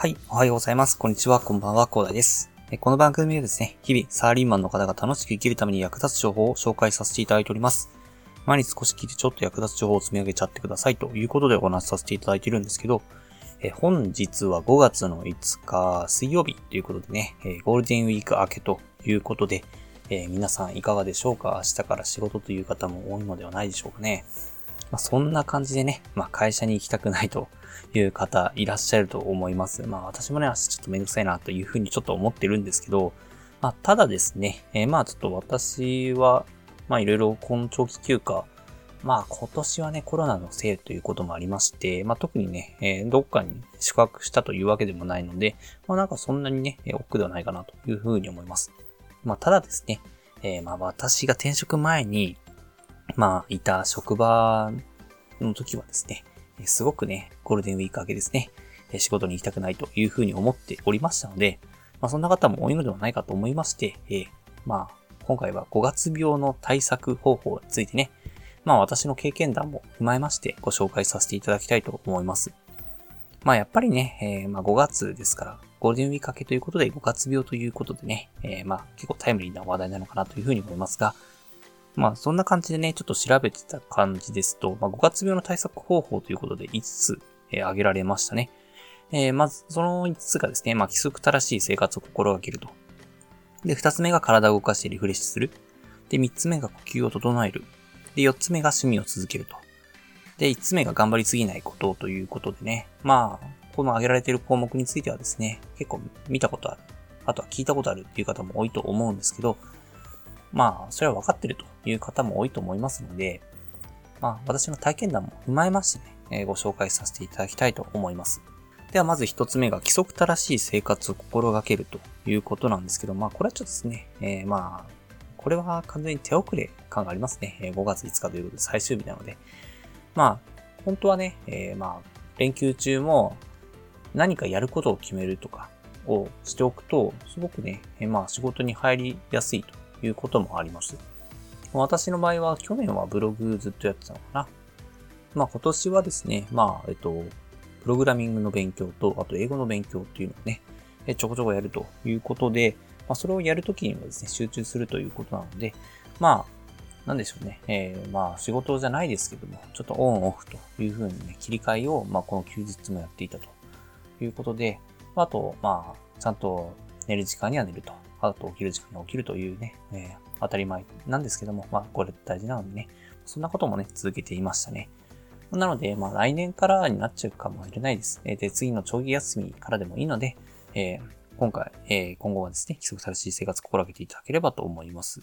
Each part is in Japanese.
はい、おはようございます。こんにちは、こんばんは、コーダです。この番組はですね、日々、サーリーマンの方が楽しく生きるために役立つ情報を紹介させていただいております。毎日少し聞いてちょっと役立つ情報を積み上げちゃってくださいということでお話しさせていただいているんですけど、え本日は5月の5日水曜日ということでね、えゴールデンウィーク明けということで、えー、皆さんいかがでしょうか？明日から仕事という方も多いのではないでしょうかね？まあ、そんな感じでね、まあ、会社に行きたくないという方いらっしゃると思います。まあ私もね、明日ちょっとめんどくさいなというふうにちょっと思ってるんですけど、まあただですね、えー、まあちょっと私は、まあいろいろ今長期休暇、まあ今年はね、コロナのせいということもありまして、まあ特にね、えー、どっかに宿泊したというわけでもないので、まあなんかそんなにねえ、奥ではないかなというふうに思います。まあただですね、えー、まあ私が転職前に、まあいた職場の時はですね、すごくね、ゴールデンウィーク明けですね、仕事に行きたくないというふうに思っておりましたので、まあ、そんな方も多いのではないかと思いまして、えー、まあ、今回は5月病の対策方法についてね、まあ私の経験談も踏まえましてご紹介させていただきたいと思います。まあやっぱりね、えー、まあ5月ですから、ゴールデンウィーク明けということで5月病ということでね、えー、まあ結構タイムリーな話題なのかなというふうに思いますが、まあ、そんな感じでね、ちょっと調べてた感じですと、まあ、5月病の対策方法ということで5つ、えー、挙げられましたね。えー、まず、その5つがですね、まあ、規則正しい生活を心がけると。で、2つ目が体を動かしてリフレッシュする。で、3つ目が呼吸を整える。で、4つ目が趣味を続けると。で、5つ目が頑張りすぎないことということでね、まあ、この挙げられている項目についてはですね、結構見たことある。あとは聞いたことあるっていう方も多いと思うんですけど、まあ、それは分かってるという方も多いと思いますので、まあ、私の体験談も踏まえましてね、え、ご紹介させていただきたいと思います。では、まず一つ目が規則正しい生活を心がけるということなんですけど、まあ、これはちょっとですね、えー、まあ、これは完全に手遅れ感がありますね。5月5日ということで最終日なので。まあ、本当はね、えー、まあ、連休中も何かやることを決めるとかをしておくと、すごくね、えー、まあ、仕事に入りやすいということもあります。私の場合は去年はブログずっとやってたのかな。まあ今年はですね、まあ、えっと、プログラミングの勉強と、あと英語の勉強っていうのをね、ちょこちょこやるということで、まあそれをやるときにはですね、集中するということなので、まあ、なんでしょうね。えー、まあ仕事じゃないですけども、ちょっとオンオフというふうにね、切り替えを、まあこの休日もやっていたということで、あと、まあ、ちゃんと寝る時間には寝ると。あと起きる時間に起きるというね、えー、当たり前なんですけども、まあ、これ大事なのでね、そんなこともね、続けていましたね。なので、まあ、来年からになっちゃうかもしれないです。えー、で、次の長期休みからでもいいので、えー、今回、えー、今後はですね、規則正しい生活を心がけていただければと思います。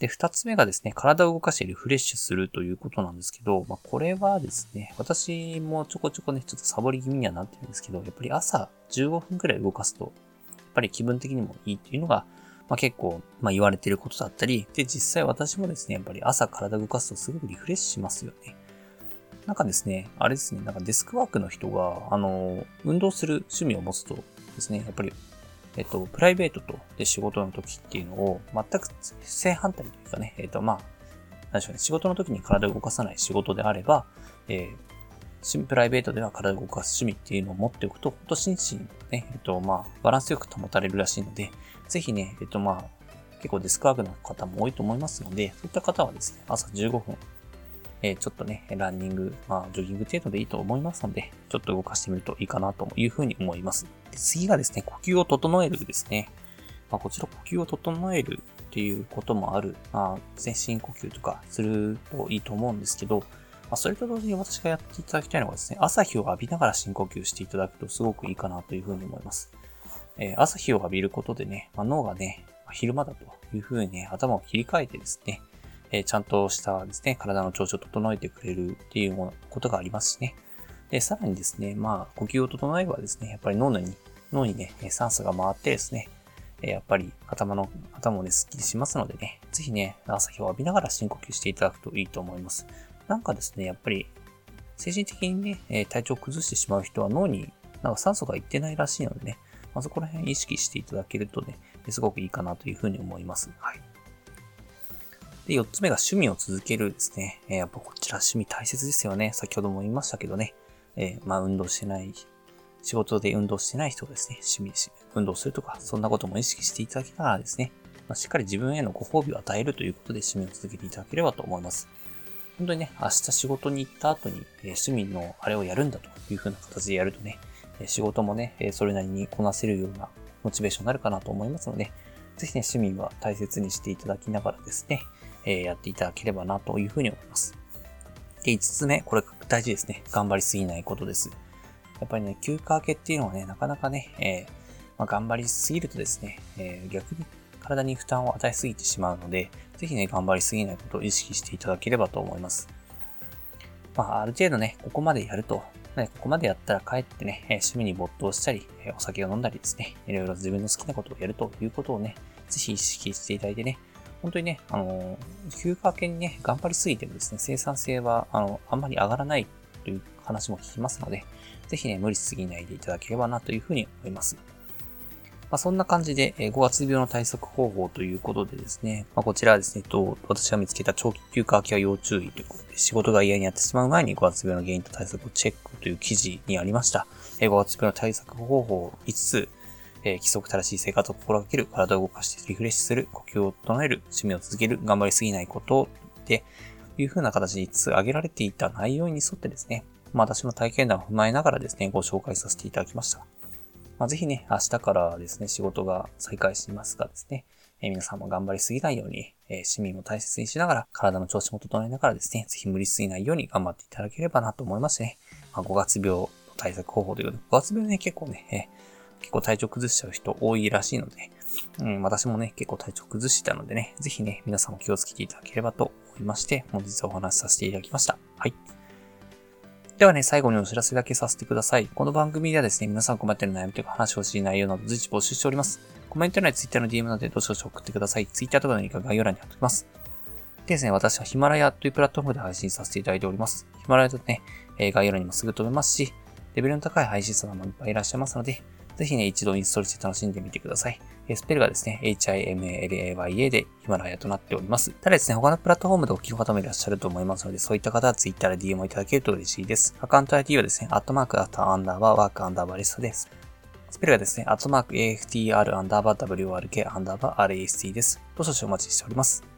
で、二つ目がですね、体を動かしてリフレッシュするということなんですけど、まあ、これはですね、私もちょこちょこね、ちょっとサボり気味にはなってるんですけど、やっぱり朝15分くらい動かすと、ぱり気分的にもいいっていうのが、まあ、結構、まあ、言われてることだったり、で、実際私もですね、やっぱり朝体動かすとすごくリフレッシュしますよね。なんかですね、あれですね、なんかデスクワークの人が、あの、運動する趣味を持つとですね、やっぱり、えっと、プライベートとで仕事の時っていうのを全く正反対というかね、えっと、まあ、何でしょうね、仕事の時に体を動かさない仕事であれば、えー、プライベートでは体を動かす趣味っていうのを持っておくと、ほんと心身ね、えっと、まあ、バランスよく保たれるらしいので、ぜひね、えっと、まあ、結構デスクワークの方も多いと思いますので、そういった方はですね、朝15分、えー、ちょっとね、ランニング、まあ、ジョギング程度でいいと思いますので、ちょっと動かしてみるといいかなというふうに思います。で次がですね、呼吸を整えるですね。まあ、こちら呼吸を整えるっていうこともある、まあ、全身呼吸とかするといいと思うんですけど、まあ、それと同時に私がやっていただきたいのがですね、朝日を浴びながら深呼吸していただくとすごくいいかなというふうに思います。えー、朝日を浴びることでね、まあ、脳がね、昼間だというふうにね、頭を切り替えてですね、えー、ちゃんとしたですね、体の調子を整えてくれるっていうことがありますしね。で、さらにですね、まあ、呼吸を整えばですね、やっぱり脳に、脳にね、酸素が回ってですね、やっぱり頭の、頭もね、スッキリしますのでね、ぜひね、朝日を浴びながら深呼吸していただくといいと思います。なんかですね、やっぱり、精神的にね、え体調を崩してしまう人は脳になんか酸素がいってないらしいのでね、まあ、そこら辺意識していただけるとね、すごくいいかなというふうに思います。はい。で、4つ目が趣味を続けるですね。えー、やっぱこちら趣味大切ですよね。先ほども言いましたけどね。えー、まあ運動してない仕事で運動してない人がですね、趣味し、運動するとか、そんなことも意識していただきながらですね、まあ、しっかり自分へのご褒美を与えるということで趣味を続けていただければと思います。本当にね、明日仕事に行った後に、えー、趣味のあれをやるんだという風な形でやるとね、え仕事もね、えそれなりにこなせるようなモチベーションになるかなと思いますので、ぜひね、趣味は大切にしていただきながらですね、えやっていただければなというふうに思います。で、5つ目、これ大事ですね。頑張りすぎないことです。やっぱりね、休暇明けっていうのはね、なかなかね、えー、まあ、頑張りすぎるとですね、えー、逆に体に負担を与えすぎてしまうので、ぜひね、頑張りすぎないことを意識していただければと思います。まあ、ある程度ね、ここまでやると、ね、ここまでやったら帰ってね、趣味に没頭したり、お酒を飲んだりですね、いろいろ自分の好きなことをやるということをね、ぜひ意識していただいてね、本当にね、あの、休暇明けにね、頑張りすぎてもですね、生産性は、あの、あんまり上がらないという話も聞きますので、ぜひね、無理しすぎないでいただければなというふうに思います。まあ、そんな感じで、え5月病の対策方法ということでですね、まあ、こちらはですね、と、私が見つけた長期休暇明けは要注意ということで、仕事が嫌になってしまう前に5月病の原因と対策をチェックという記事にありました。え5月病の対策方法5つ、えー、規則正しい生活を心がける、体を動かしてリフレッシュする、呼吸を整える、趣味を続ける、頑張りすぎないことで、いう風な形で5つ挙げられていた内容に沿ってですね、まあ私の体験談を踏まえながらですね、ご紹介させていただきました。まあ、ぜひね、明日からですね、仕事が再開しますがですね、え、皆さんも頑張りすぎないように、え、市民も大切にしながら、体の調子も整えながらですね、ぜひ無理しすぎないように頑張っていただければなと思いましてね、まあ、5月病の対策方法ということで、5月病ね、結構ね、え、結構体調崩しちゃう人多いらしいので、うん、私もね、結構体調崩してたのでね、ぜひね、皆さんも気をつけていただければと思いまして、本日はお話しさせていただきました。はい。ではね、最後にお知らせだけさせてください。この番組ではですね、皆さん困ってる悩みとか話をしい内容など随時募集しております。コメント欄や Twitter の DM などでどしどし送ってください。Twitter とか何か概要欄に貼っておきます。でですね、私はヒマラヤというプラットフォームで配信させていただいております。ヒマラヤとね、え概要欄にもすぐ飛べますし、レベルの高い配信者もいっぱいいらっしゃいますので、ぜひね、一度インストールして楽しんでみてください。スペルがですね、HIMALAYA でヒマラヤとなっております。ただですね、他のプラットフォームでお聞きの方もいらっしゃると思いますので、そういった方は Twitter で DM をいただけると嬉しいです。アカウント ID はですね、アットマークアットアンダーバーワークアンダーバーレストです。スペルがですね、アットマーク AFTR アンダーバー WRK アンダーバー RAST です。どうしお待ちしております。